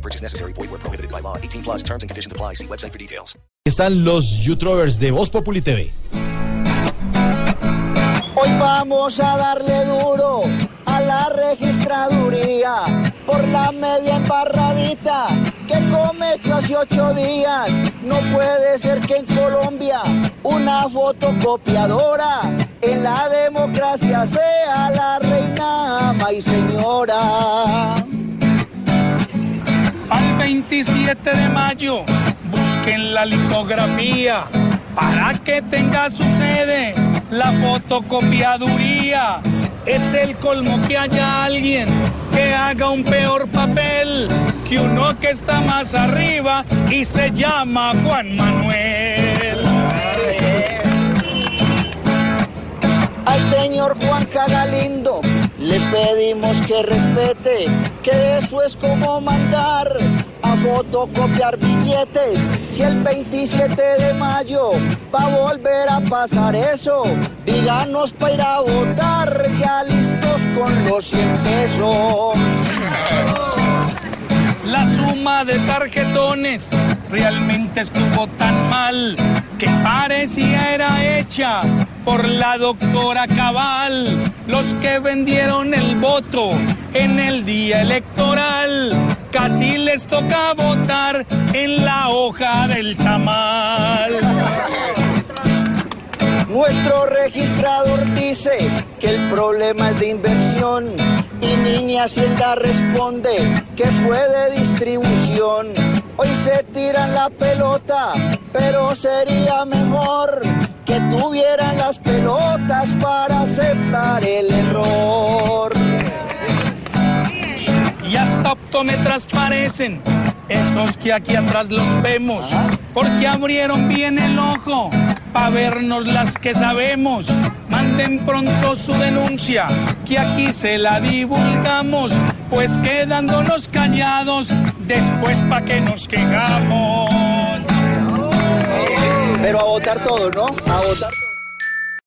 No purchase necessary. Void where prohibited by law. 18 plus terms and conditions apply. See website for details. Están los YouTubers de Voz Populi TV. Hoy vamos a darle duro a la registraduría por la media embarradita que cometió hace ocho días. No puede ser que en Colombia una fotocopiadora en la democracia sea la reina ama y señora. Al 27 de mayo, busquen la litografía para que tenga su sede la fotocopiaduría. Es el colmo que haya alguien que haga un peor papel que uno que está más arriba y se llama Juan Manuel. Al señor Juan Cagalindo le pedimos que respete, que eso es como mandar a fotocopiar billetes. Si el 27 de mayo va a volver a pasar eso, díganos para ir a votar, ya listos con los 100 pesos. La suma de tarjetones realmente estuvo tan mal que parecía era hecha por la doctora Cabal. Los que vendieron el voto en el día electoral casi les toca votar en la hoja del tamal. Nuestro registrador dice que el problema es de inversión y Niña Hacienda responde que fue de distribución. Hoy se tiran la pelota, pero sería mejor que tuvieran parecen esos que aquí atrás los vemos, porque abrieron bien el ojo para vernos las que sabemos. Manden pronto su denuncia, que aquí se la divulgamos, pues quedándonos callados, después pa' que nos quejamos. Pero a votar todo, ¿no? A votar todo.